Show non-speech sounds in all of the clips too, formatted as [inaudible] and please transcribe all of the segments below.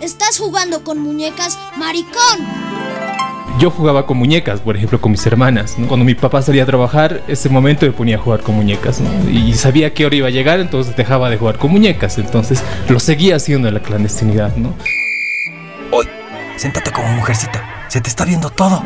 estás jugando con muñecas, maricón. Yo jugaba con muñecas, por ejemplo, con mis hermanas. Cuando mi papá salía a trabajar, ese momento me ponía a jugar con muñecas. Y sabía que hora iba a llegar, entonces dejaba de jugar con muñecas. Entonces lo seguía haciendo en la clandestinidad, ¿no? Hoy, siéntate como mujercita. Se te está viendo todo.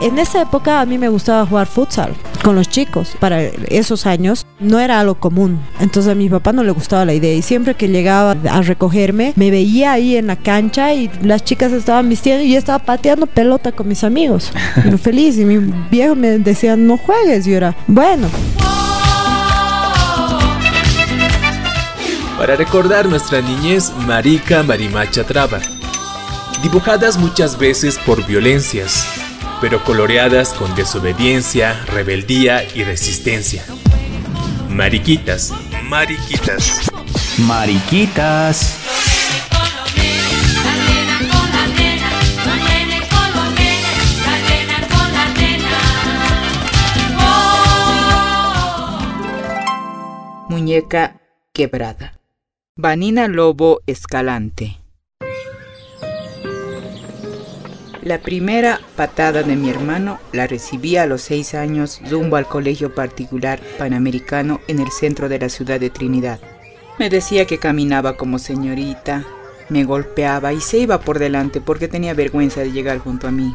En esa época a mí me gustaba jugar futsal con los chicos. Para esos años no era algo común. Entonces a mi papá no le gustaba la idea y siempre que llegaba a recogerme me veía ahí en la cancha y las chicas estaban vistiendo y yo estaba pateando pelota con mis amigos. [laughs] Yo feliz y mi viejo me decía no juegues y yo era bueno. Para recordar nuestra niñez, Marica Marimacha Traba. Dibujadas muchas veces por violencias, pero coloreadas con desobediencia, rebeldía y resistencia. Mariquitas, mariquitas. Mariquitas. Muñeca quebrada. Vanina Lobo Escalante. La primera patada de mi hermano la recibí a los seis años rumbo al colegio particular panamericano en el centro de la ciudad de Trinidad. Me decía que caminaba como señorita, me golpeaba y se iba por delante porque tenía vergüenza de llegar junto a mí.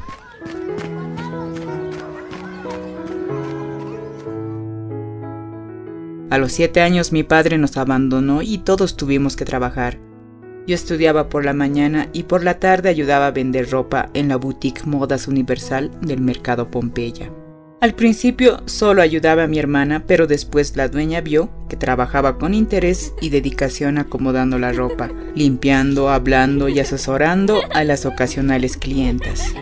A los siete años mi padre nos abandonó y todos tuvimos que trabajar. Yo estudiaba por la mañana y por la tarde ayudaba a vender ropa en la boutique Modas Universal del mercado Pompeya. Al principio solo ayudaba a mi hermana, pero después la dueña vio que trabajaba con interés y dedicación acomodando la ropa, limpiando, hablando y asesorando a las ocasionales clientas.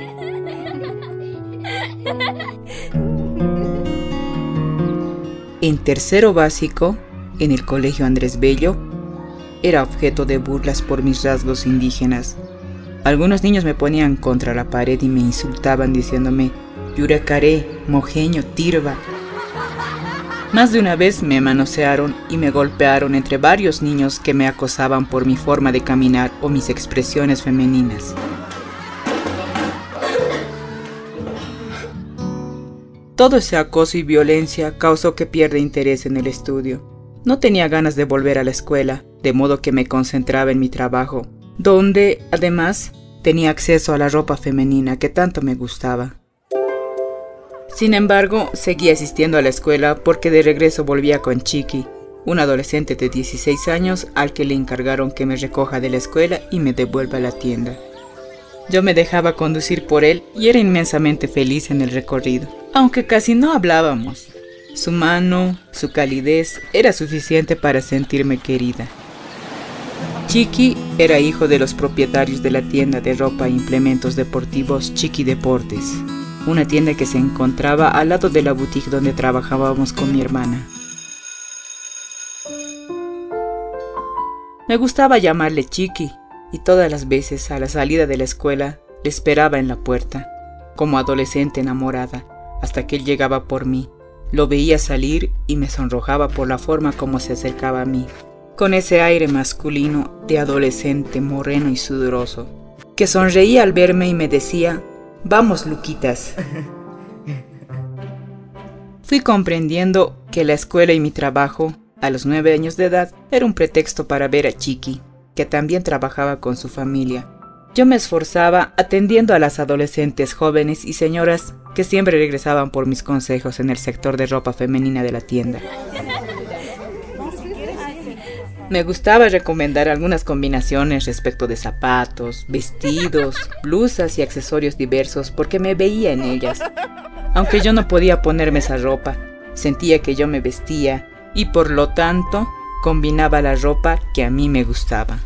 En tercero básico, en el colegio Andrés Bello, era objeto de burlas por mis rasgos indígenas. Algunos niños me ponían contra la pared y me insultaban diciéndome Yuracaré, mojeño, tirva. Más de una vez me manosearon y me golpearon entre varios niños que me acosaban por mi forma de caminar o mis expresiones femeninas. Todo ese acoso y violencia causó que pierda interés en el estudio. No tenía ganas de volver a la escuela, de modo que me concentraba en mi trabajo, donde, además, tenía acceso a la ropa femenina que tanto me gustaba. Sin embargo, seguí asistiendo a la escuela porque de regreso volvía con Chiqui, un adolescente de 16 años al que le encargaron que me recoja de la escuela y me devuelva a la tienda. Yo me dejaba conducir por él y era inmensamente feliz en el recorrido, aunque casi no hablábamos. Su mano, su calidez era suficiente para sentirme querida. Chiqui era hijo de los propietarios de la tienda de ropa e implementos deportivos Chiqui Deportes, una tienda que se encontraba al lado de la boutique donde trabajábamos con mi hermana. Me gustaba llamarle Chiqui y todas las veces a la salida de la escuela le esperaba en la puerta, como adolescente enamorada, hasta que él llegaba por mí. Lo veía salir y me sonrojaba por la forma como se acercaba a mí con ese aire masculino de adolescente moreno y sudoroso, que sonreía al verme y me decía, vamos Luquitas. [laughs] Fui comprendiendo que la escuela y mi trabajo, a los nueve años de edad, era un pretexto para ver a Chiqui, que también trabajaba con su familia. Yo me esforzaba atendiendo a las adolescentes jóvenes y señoras que siempre regresaban por mis consejos en el sector de ropa femenina de la tienda. [laughs] Me gustaba recomendar algunas combinaciones respecto de zapatos, vestidos, [laughs] blusas y accesorios diversos porque me veía en ellas. Aunque yo no podía ponerme esa ropa, sentía que yo me vestía y por lo tanto combinaba la ropa que a mí me gustaba.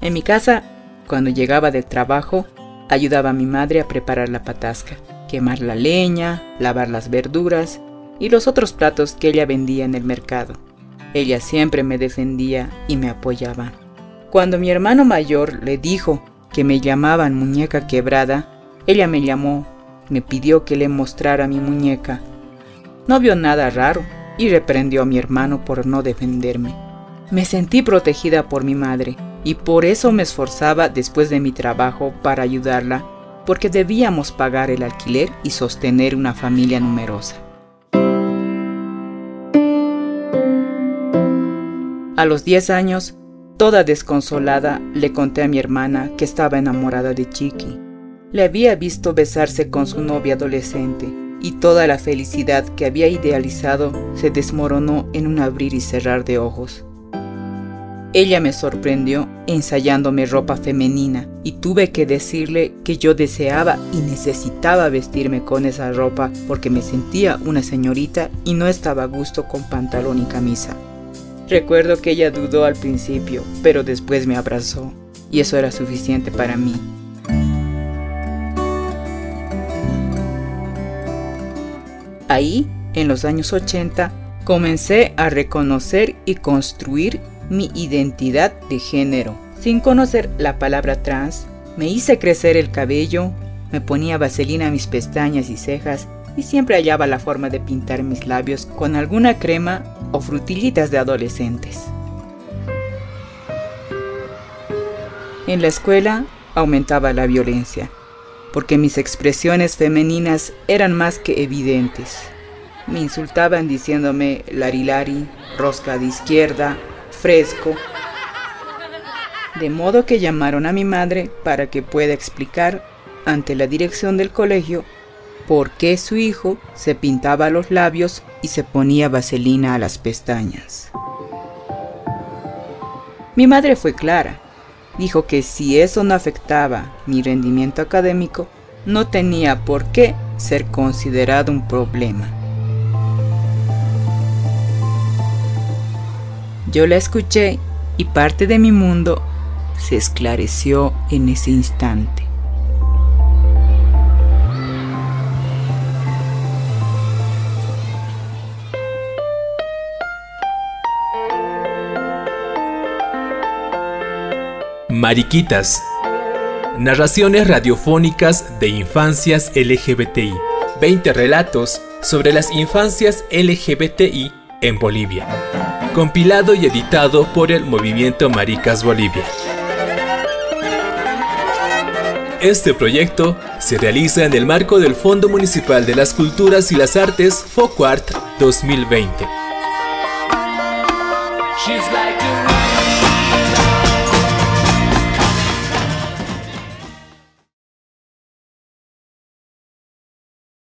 En mi casa, cuando llegaba del trabajo, ayudaba a mi madre a preparar la patasca quemar la leña, lavar las verduras y los otros platos que ella vendía en el mercado. Ella siempre me defendía y me apoyaba. Cuando mi hermano mayor le dijo que me llamaban muñeca quebrada, ella me llamó, me pidió que le mostrara mi muñeca. No vio nada raro y reprendió a mi hermano por no defenderme. Me sentí protegida por mi madre y por eso me esforzaba después de mi trabajo para ayudarla, porque debíamos pagar el alquiler y sostener una familia numerosa. A los 10 años, toda desconsolada, le conté a mi hermana que estaba enamorada de Chiqui. Le había visto besarse con su novia adolescente y toda la felicidad que había idealizado se desmoronó en un abrir y cerrar de ojos. Ella me sorprendió ensayándome ropa femenina y tuve que decirle que yo deseaba y necesitaba vestirme con esa ropa porque me sentía una señorita y no estaba a gusto con pantalón y camisa. Recuerdo que ella dudó al principio, pero después me abrazó y eso era suficiente para mí. Ahí, en los años 80, comencé a reconocer y construir mi identidad de género. Sin conocer la palabra trans, me hice crecer el cabello, me ponía vaselina a mis pestañas y cejas y siempre hallaba la forma de pintar mis labios con alguna crema o frutillitas de adolescentes. En la escuela aumentaba la violencia, porque mis expresiones femeninas eran más que evidentes. Me insultaban diciéndome larilari, rosca de izquierda fresco. De modo que llamaron a mi madre para que pueda explicar ante la dirección del colegio por qué su hijo se pintaba los labios y se ponía vaselina a las pestañas. Mi madre fue clara. Dijo que si eso no afectaba mi rendimiento académico, no tenía por qué ser considerado un problema. Yo la escuché y parte de mi mundo se esclareció en ese instante. Mariquitas. Narraciones radiofónicas de infancias LGBTI. 20 relatos sobre las infancias LGBTI en Bolivia compilado y editado por el Movimiento Maricas Bolivia. Este proyecto se realiza en el marco del Fondo Municipal de las Culturas y las Artes FOCUART 2020.